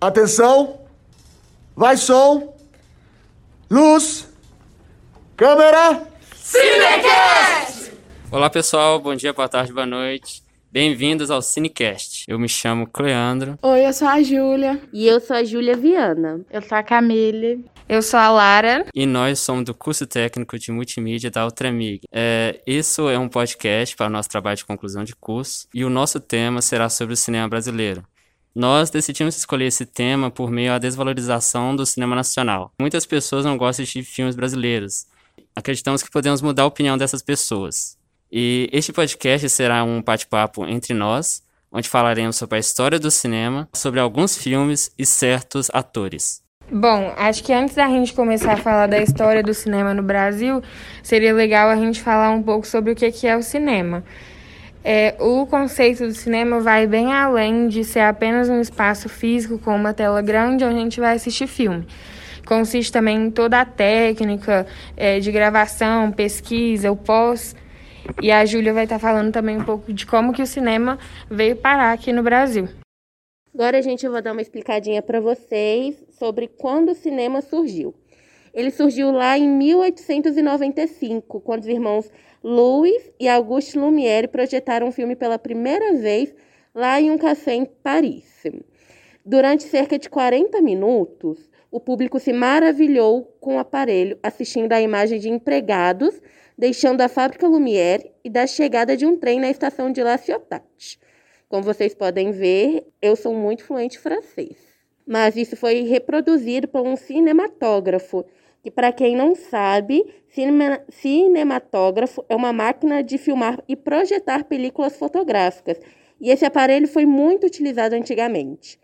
Atenção! Vai som! Luz! Câmera! Cinecast! Olá pessoal, bom dia, boa tarde, boa noite. Bem-vindos ao Cinecast. Eu me chamo Cleandro. Oi, eu sou a Júlia. E eu sou a Júlia Viana. Eu sou a Camille. Eu sou a Lara. E nós somos do curso técnico de multimídia da Ultramig. É, isso é um podcast para o nosso trabalho de conclusão de curso. E o nosso tema será sobre o cinema brasileiro. Nós decidimos escolher esse tema por meio à desvalorização do cinema nacional. Muitas pessoas não gostam de filmes brasileiros. Acreditamos que podemos mudar a opinião dessas pessoas. E este podcast será um bate-papo entre nós, onde falaremos sobre a história do cinema, sobre alguns filmes e certos atores. Bom, acho que antes da gente começar a falar da história do cinema no Brasil, seria legal a gente falar um pouco sobre o que é o cinema. É, o conceito do cinema vai bem além de ser apenas um espaço físico com uma tela grande onde a gente vai assistir filme. Consiste também em toda a técnica é, de gravação, pesquisa, o pós. E a Júlia vai estar falando também um pouco de como que o cinema veio parar aqui no Brasil. Agora a gente vai dar uma explicadinha para vocês sobre quando o cinema surgiu. Ele surgiu lá em 1895, quando os irmãos Louis e Auguste Lumière projetaram um filme pela primeira vez lá em um café em Paris. Durante cerca de 40 minutos, o público se maravilhou com o aparelho, assistindo à imagem de empregados deixando a fábrica Lumière e da chegada de um trem na estação de La Ciotat. Como vocês podem ver, eu sou muito fluente francês. Mas isso foi reproduzido por um cinematógrafo que para quem não sabe, cinema, cinematógrafo é uma máquina de filmar e projetar películas fotográficas. E esse aparelho foi muito utilizado antigamente.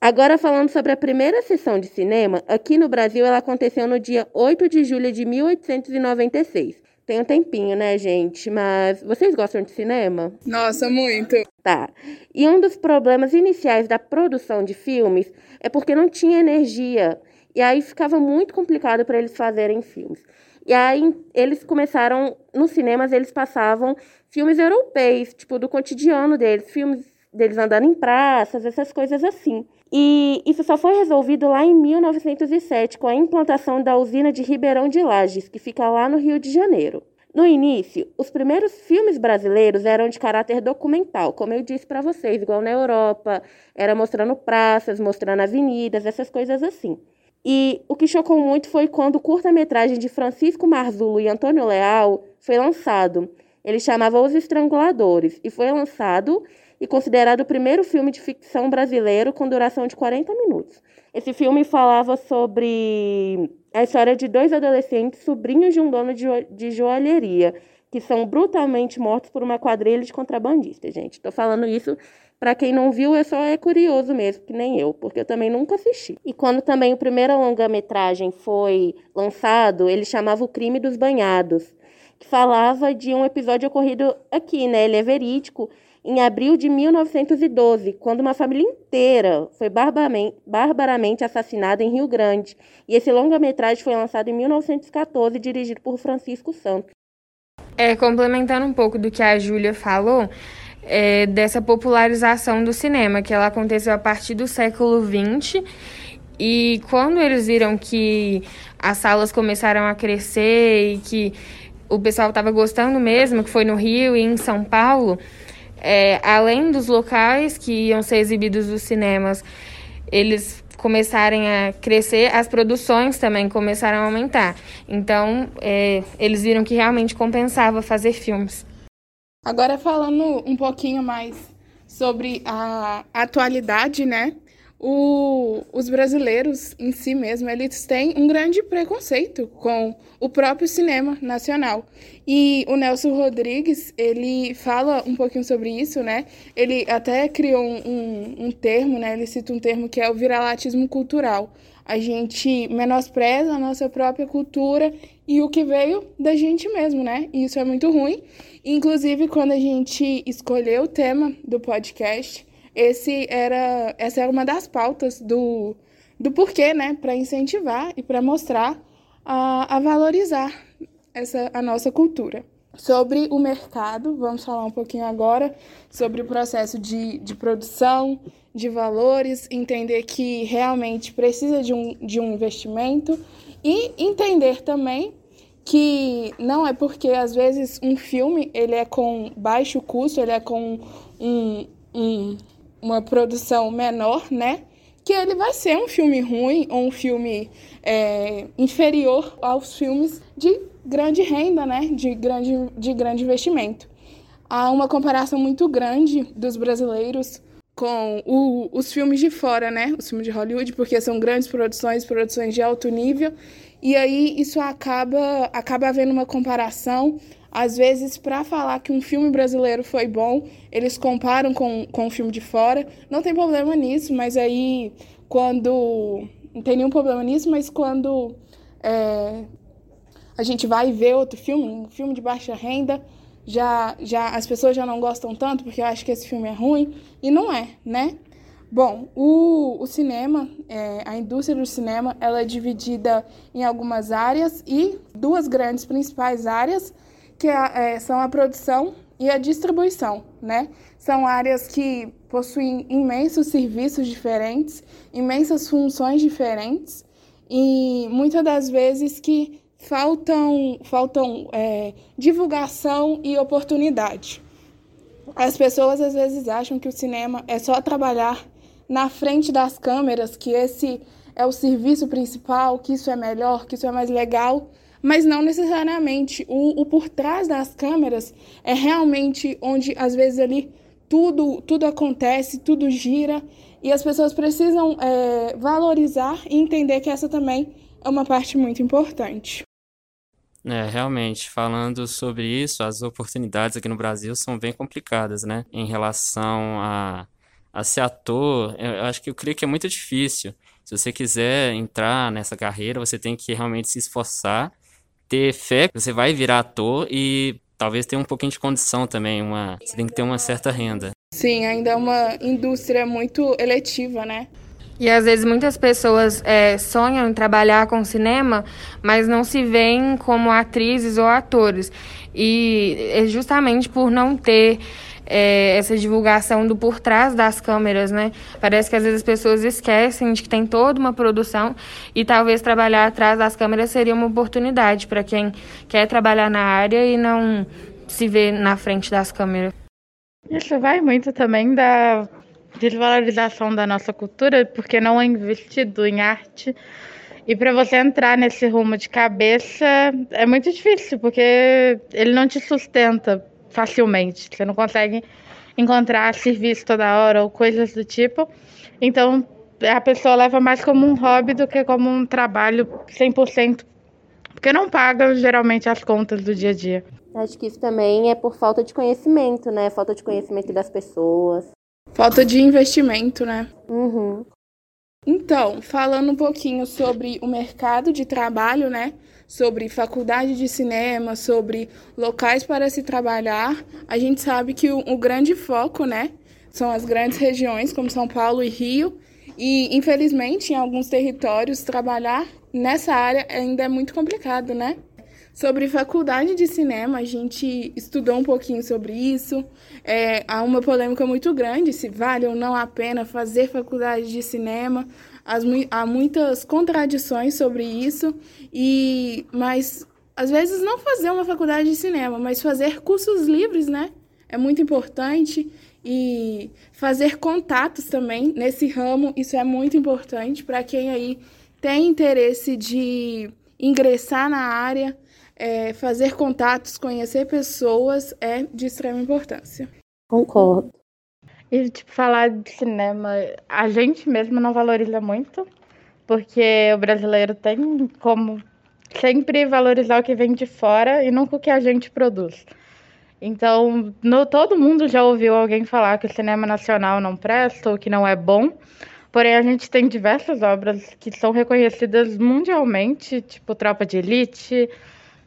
Agora falando sobre a primeira sessão de cinema, aqui no Brasil ela aconteceu no dia 8 de julho de 1896. Tem um tempinho, né, gente? Mas vocês gostam de cinema? Nossa, muito. Tá. E um dos problemas iniciais da produção de filmes é porque não tinha energia e aí ficava muito complicado para eles fazerem filmes. E aí eles começaram, nos cinemas eles passavam filmes europeus, tipo do cotidiano deles, filmes deles andando em praças, essas coisas assim. E isso só foi resolvido lá em 1907 com a implantação da usina de Ribeirão de Lages, que fica lá no Rio de Janeiro. No início, os primeiros filmes brasileiros eram de caráter documental, como eu disse para vocês, igual na Europa, era mostrando praças, mostrando avenidas, essas coisas assim. E o que chocou muito foi quando o curta-metragem de Francisco Marzulo e Antônio Leal foi lançado. Ele chamava Os Estranguladores e foi lançado e considerado o primeiro filme de ficção brasileiro com duração de 40 minutos. Esse filme falava sobre a história de dois adolescentes sobrinhos de um dono de, de joalheria que são brutalmente mortos por uma quadrilha de contrabandistas, gente. Estou falando isso para quem não viu, é só é curioso mesmo, que nem eu, porque eu também nunca assisti. E quando também o primeiro longa-metragem foi lançado, ele chamava O Crime dos Banhados, que falava de um episódio ocorrido aqui, né? Ele é verídico, em abril de 1912, quando uma família inteira foi barbaramente assassinada em Rio Grande. E esse longa-metragem foi lançado em 1914, dirigido por Francisco Santos. É, complementando um pouco do que a Júlia falou, é, dessa popularização do cinema, que ela aconteceu a partir do século XX. E quando eles viram que as salas começaram a crescer e que o pessoal estava gostando mesmo, que foi no Rio e em São Paulo, é, além dos locais que iam ser exibidos dos cinemas, eles começarem a crescer, as produções também começaram a aumentar. Então, é, eles viram que realmente compensava fazer filmes. Agora falando um pouquinho mais sobre a atualidade, né? O, os brasileiros em si mesmo, eles têm um grande preconceito com o próprio cinema nacional. E o Nelson Rodrigues, ele fala um pouquinho sobre isso, né? Ele até criou um, um, um termo, né? Ele cita um termo que é o viralatismo cultural. A gente menospreza a nossa própria cultura e o que veio da gente mesmo, né? E isso é muito ruim. Inclusive, quando a gente escolheu o tema do podcast, esse era, essa era uma das pautas do, do porquê, né? Para incentivar e para mostrar a, a valorizar essa, a nossa cultura. sobre o mercado. Vamos falar um pouquinho agora sobre o processo de, de produção, de valores, entender que realmente precisa de um, de um investimento e entender também que não é porque às vezes um filme ele é com baixo custo, ele é com um, um, uma produção menor, né? Que ele vai ser um filme ruim ou um filme é, inferior aos filmes de grande renda, né? De grande, de grande investimento. Há uma comparação muito grande dos brasileiros com o, os filmes de fora, né? Os filmes de Hollywood, porque são grandes produções, produções de alto nível, e aí isso acaba acaba havendo uma comparação. Às vezes, para falar que um filme brasileiro foi bom, eles comparam com, com um filme de fora. Não tem problema nisso, mas aí quando. Não tem nenhum problema nisso, mas quando é, a gente vai ver outro filme, um filme de baixa renda, já, já as pessoas já não gostam tanto porque eu acho que esse filme é ruim e não é, né? Bom, o, o cinema, é, a indústria do cinema, ela é dividida em algumas áreas e duas grandes principais áreas que é, são a produção e a distribuição, né? São áreas que possuem imensos serviços diferentes, imensas funções diferentes e muitas das vezes que faltam, faltam é, divulgação e oportunidade. As pessoas às vezes acham que o cinema é só trabalhar na frente das câmeras, que esse é o serviço principal, que isso é melhor, que isso é mais legal, mas não necessariamente. O, o por trás das câmeras é realmente onde às vezes ali tudo, tudo acontece, tudo gira, e as pessoas precisam é, valorizar e entender que essa também é uma parte muito importante. É, realmente, falando sobre isso, as oportunidades aqui no Brasil são bem complicadas, né? Em relação a, a ser ator, eu acho que eu creio que é muito difícil. Se você quiser entrar nessa carreira, você tem que realmente se esforçar, ter fé que você vai virar ator e talvez ter um pouquinho de condição também, uma, você tem que ter uma certa renda. Sim, ainda é uma indústria muito eletiva, né? E às vezes muitas pessoas é, sonham em trabalhar com cinema, mas não se veem como atrizes ou atores. E é justamente por não ter é, essa divulgação do por trás das câmeras, né? Parece que às vezes as pessoas esquecem de que tem toda uma produção e talvez trabalhar atrás das câmeras seria uma oportunidade para quem quer trabalhar na área e não se vê na frente das câmeras. Isso vai muito também da desvalorização da nossa cultura, porque não é investido em arte. E para você entrar nesse rumo de cabeça é muito difícil, porque ele não te sustenta facilmente. Você não consegue encontrar serviço toda hora ou coisas do tipo. Então a pessoa leva mais como um hobby do que como um trabalho 100%, porque não paga geralmente as contas do dia a dia. Acho que isso também é por falta de conhecimento, né? Falta de conhecimento das pessoas. Falta de investimento, né? Uhum. Então, falando um pouquinho sobre o mercado de trabalho, né? Sobre faculdade de cinema, sobre locais para se trabalhar, a gente sabe que o, o grande foco, né? São as grandes regiões, como São Paulo e Rio. E, infelizmente, em alguns territórios, trabalhar nessa área ainda é muito complicado, né? Sobre faculdade de cinema, a gente estudou um pouquinho sobre isso. É, há uma polêmica muito grande se vale ou não a pena fazer faculdade de cinema. As, há muitas contradições sobre isso, e mas às vezes não fazer uma faculdade de cinema, mas fazer cursos livres, né? É muito importante. E fazer contatos também nesse ramo, isso é muito importante para quem aí tem interesse de ingressar na área é, fazer contatos, conhecer pessoas é de extrema importância. Concordo. E, tipo, falar de cinema, a gente mesmo não valoriza muito, porque o brasileiro tem como sempre valorizar o que vem de fora e nunca o que a gente produz. Então, no, todo mundo já ouviu alguém falar que o cinema nacional não presta ou que não é bom. Porém, a gente tem diversas obras que são reconhecidas mundialmente, tipo Tropa de Elite,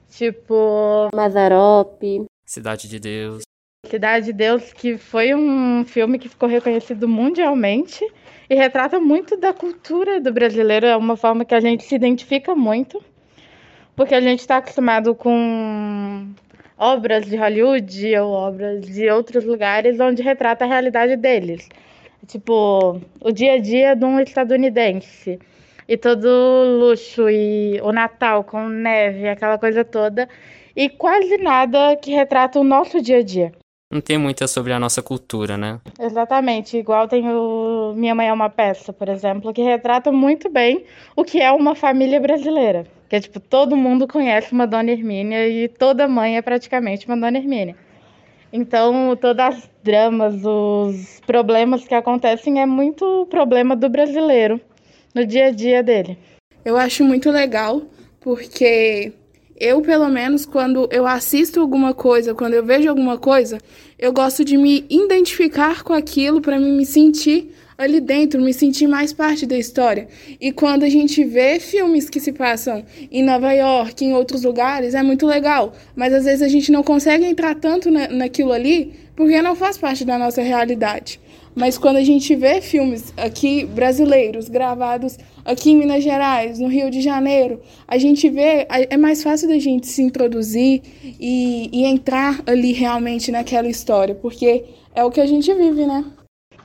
Tipo. Mazarop. Cidade de Deus. Cidade de Deus, que foi um filme que ficou reconhecido mundialmente e retrata muito da cultura do brasileiro. É uma forma que a gente se identifica muito, porque a gente está acostumado com obras de Hollywood ou obras de outros lugares onde retrata a realidade deles. Tipo, o dia a dia de um estadunidense. E todo luxo e o Natal com neve, aquela coisa toda. E quase nada que retrata o nosso dia a dia. Não tem muita sobre a nossa cultura, né? Exatamente. Igual tem o Minha Mãe é uma Peça, por exemplo, que retrata muito bem o que é uma família brasileira. Que é tipo, todo mundo conhece uma Dona Hermínia e toda mãe é praticamente uma Dona Hermínia. Então, todas as dramas, os problemas que acontecem é muito problema do brasileiro no dia a dia dele. Eu acho muito legal porque eu, pelo menos, quando eu assisto alguma coisa, quando eu vejo alguma coisa, eu gosto de me identificar com aquilo para me sentir ali dentro, me sentir mais parte da história. E quando a gente vê filmes que se passam em Nova York, em outros lugares, é muito legal. Mas às vezes a gente não consegue entrar tanto na, naquilo ali porque não faz parte da nossa realidade. Mas quando a gente vê filmes aqui brasileiros gravados aqui em Minas Gerais, no Rio de Janeiro, a gente vê, é mais fácil da gente se introduzir e, e entrar ali realmente naquela história, porque é o que a gente vive, né?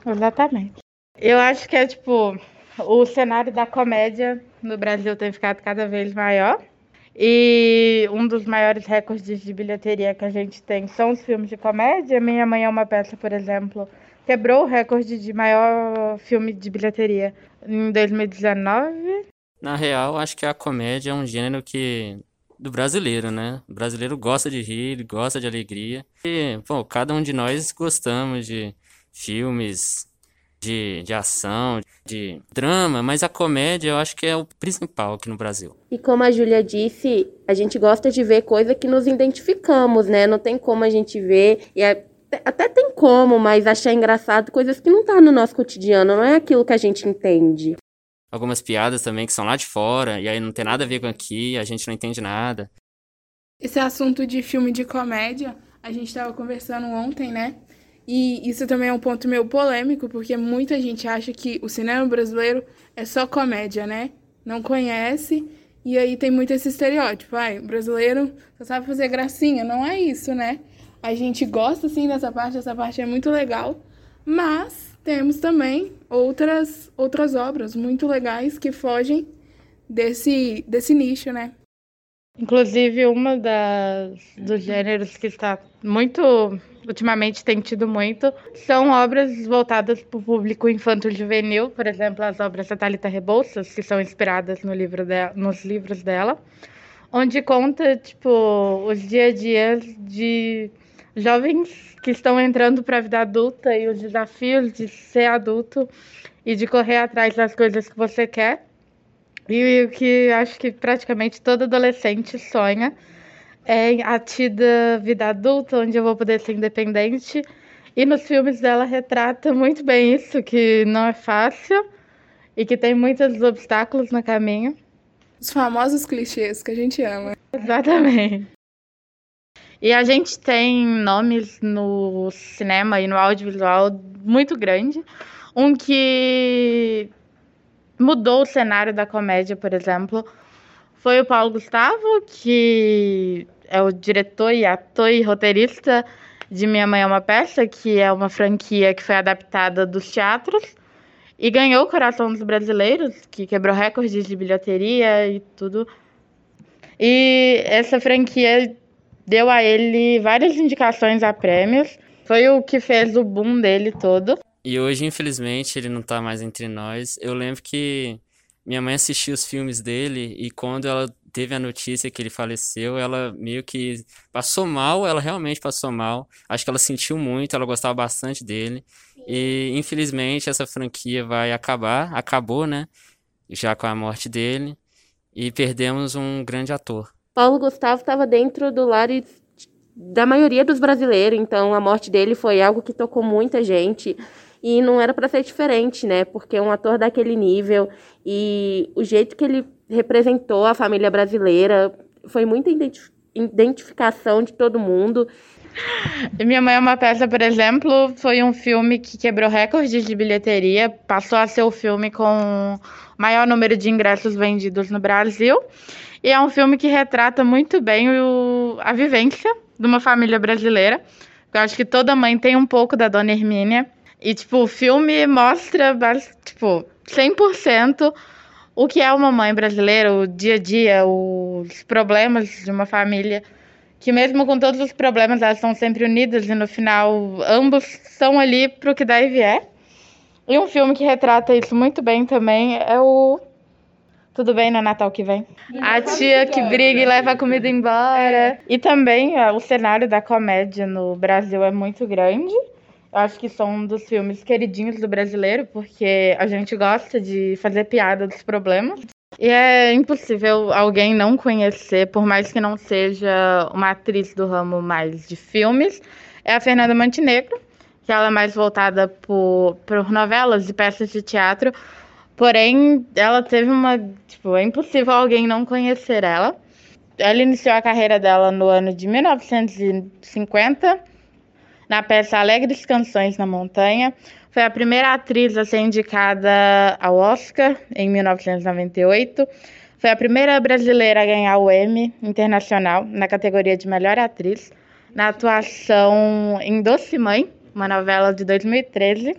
Exatamente. Eu acho que é tipo, o cenário da comédia no Brasil tem ficado cada vez maior. E um dos maiores recordes de bilheteria que a gente tem são os filmes de comédia. Minha Mãe é uma peça, por exemplo, quebrou o recorde de maior filme de bilheteria em 2019. Na real, acho que a comédia é um gênero que do brasileiro, né? O brasileiro gosta de rir, gosta de alegria. E, pô, cada um de nós gostamos de filmes de, de ação, de drama, mas a comédia eu acho que é o principal aqui no Brasil. E como a Júlia disse, a gente gosta de ver coisa que nos identificamos, né? Não tem como a gente ver e é até tem como, mas achar engraçado coisas que não tá no nosso cotidiano, não é aquilo que a gente entende. Algumas piadas também que são lá de fora, e aí não tem nada a ver com aqui, a gente não entende nada. Esse assunto de filme de comédia, a gente estava conversando ontem, né? E isso também é um ponto meio polêmico, porque muita gente acha que o cinema brasileiro é só comédia, né? Não conhece, e aí tem muito esse estereótipo. Ai, o brasileiro só sabe fazer gracinha. Não é isso, né? A gente gosta sim dessa parte, essa parte é muito legal, mas temos também outras outras obras muito legais que fogem desse desse nicho, né? Inclusive, uma das dos gêneros que está muito ultimamente tem tido muito são obras voltadas para o público infanto-juvenil, por exemplo, as obras da Thalita Rebouças, que são inspiradas no livro de, nos livros dela, onde conta tipo os dia a dias de jovens que estão entrando para a vida adulta e os desafios de ser adulto e de correr atrás das coisas que você quer. E o que acho que praticamente todo adolescente sonha é a tida vida adulta, onde eu vou poder ser independente. E nos filmes dela retrata muito bem isso, que não é fácil e que tem muitos obstáculos no caminho. Os famosos clichês que a gente ama. Exatamente. E a gente tem nomes no cinema e no audiovisual muito grande. Um que mudou o cenário da comédia, por exemplo, foi o Paulo Gustavo, que é o diretor e ator e roteirista de Minha Mãe é uma Peça, que é uma franquia que foi adaptada dos teatros e ganhou o coração dos brasileiros, que quebrou recordes de bilheteria e tudo. E essa franquia deu a ele várias indicações a prêmios. Foi o que fez o boom dele todo. E hoje, infelizmente, ele não tá mais entre nós. Eu lembro que minha mãe assistiu os filmes dele e quando ela teve a notícia que ele faleceu, ela meio que passou mal, ela realmente passou mal. Acho que ela sentiu muito, ela gostava bastante dele. E infelizmente essa franquia vai acabar, acabou, né? Já com a morte dele. E perdemos um grande ator. Paulo Gustavo estava dentro do lar da maioria dos brasileiros, então a morte dele foi algo que tocou muita gente e não era para ser diferente, né? Porque um ator daquele nível e o jeito que ele representou a família brasileira foi muita identificação de todo mundo. Minha Mãe é uma Peça, por exemplo, foi um filme que quebrou recordes de bilheteria, passou a ser o filme com maior número de ingressos vendidos no Brasil. E é um filme que retrata muito bem o, a vivência de uma família brasileira. Eu acho que toda mãe tem um pouco da Dona Hermínia. E, tipo, o filme mostra, tipo, 100% o que é uma mãe brasileira, o dia a dia, os problemas de uma família. Que mesmo com todos os problemas, elas estão sempre unidas e no final ambos são ali pro que dá e vier. E um filme que retrata isso muito bem também é o Tudo Bem no Natal que vem. A tia que briga e leva a comida embora. E também o cenário da comédia no Brasil é muito grande. Eu acho que são um dos filmes queridinhos do brasileiro, porque a gente gosta de fazer piada dos problemas. E é impossível alguém não conhecer, por mais que não seja uma atriz do ramo mais de filmes, é a Fernanda Montenegro, que ela é mais voltada por, por novelas e peças de teatro. Porém, ela teve uma. Tipo, é impossível alguém não conhecer ela. Ela iniciou a carreira dela no ano de 1950 na peça Alegres Canções na Montanha. Foi a primeira atriz a ser indicada ao Oscar em 1998. Foi a primeira brasileira a ganhar o Emmy Internacional na categoria de Melhor Atriz, na atuação em Doce Mãe, uma novela de 2013.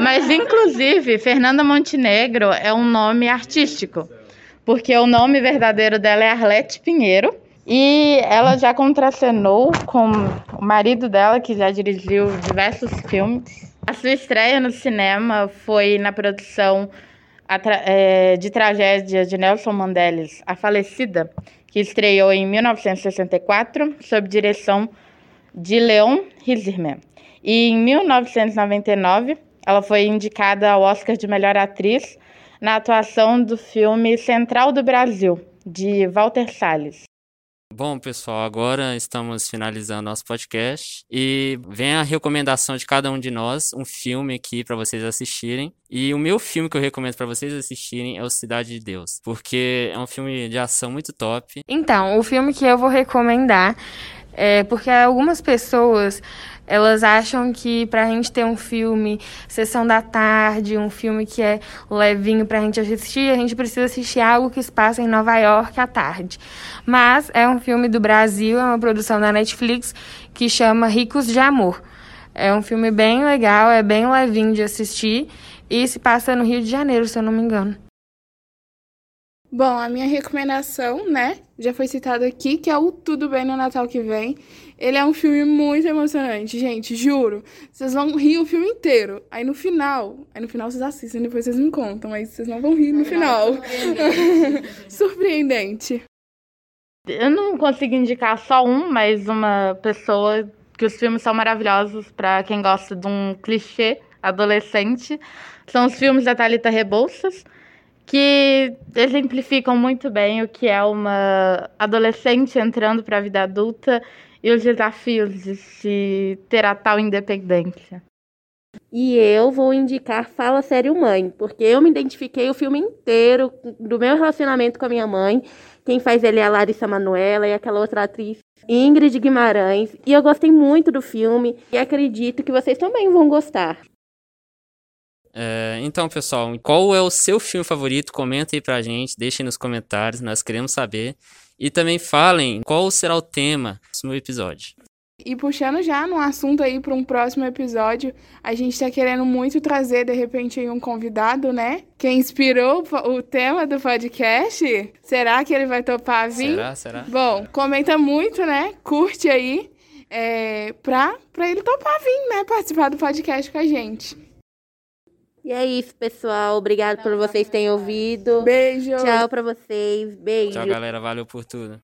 Mas, inclusive, Fernanda Montenegro é um nome artístico, porque o nome verdadeiro dela é Arlete Pinheiro e ela já contracenou com o marido dela, que já dirigiu diversos filmes. A sua estreia no cinema foi na produção é, de tragédia de Nelson Mandela, A Falecida, que estreou em 1964, sob direção de Leon Riesman. E em 1999, ela foi indicada ao Oscar de Melhor Atriz na atuação do filme Central do Brasil, de Walter Salles. Bom, pessoal, agora estamos finalizando nosso podcast e vem a recomendação de cada um de nós, um filme aqui para vocês assistirem. E o meu filme que eu recomendo para vocês assistirem é o Cidade de Deus, porque é um filme de ação muito top. Então, o filme que eu vou recomendar é porque algumas pessoas elas acham que pra gente ter um filme sessão da tarde, um filme que é levinho pra gente assistir, a gente precisa assistir algo que se passa em Nova York à tarde. Mas é um filme do Brasil, é uma produção da Netflix que chama Ricos de Amor. É um filme bem legal, é bem levinho de assistir e se passa no Rio de Janeiro, se eu não me engano. Bom, a minha recomendação, né, já foi citado aqui, que é o Tudo Bem no Natal que Vem. Ele é um filme muito emocionante, gente, juro. Vocês vão rir o filme inteiro. Aí no final, aí no final vocês assistem, depois vocês me contam, mas vocês não vão rir no final. Surpreendente. Eu não consigo indicar só um, mas uma pessoa que os filmes são maravilhosos para quem gosta de um clichê adolescente. São os filmes da Thalita Rebouças que exemplificam muito bem o que é uma adolescente entrando para a vida adulta e os desafios de se ter a tal independência. E eu vou indicar Fala Sério Mãe, porque eu me identifiquei o filme inteiro do meu relacionamento com a minha mãe. Quem faz ele é a Larissa Manoela e aquela outra atriz, Ingrid Guimarães. E eu gostei muito do filme e acredito que vocês também vão gostar. É, então, pessoal, qual é o seu filme favorito? Comenta aí pra gente, deixem nos comentários, nós queremos saber. E também falem qual será o tema do próximo episódio. E puxando já no assunto aí para um próximo episódio, a gente está querendo muito trazer, de repente, um convidado, né? Que inspirou o tema do podcast. Será que ele vai topar vir? Será? Será? Bom, comenta muito, né? Curte aí é, para ele topar vir, né? Participar do podcast com a gente. E é isso, pessoal. Obrigado por vocês terem ouvido. Beijo. Tchau pra vocês. Beijo. Tchau, galera. Valeu por tudo.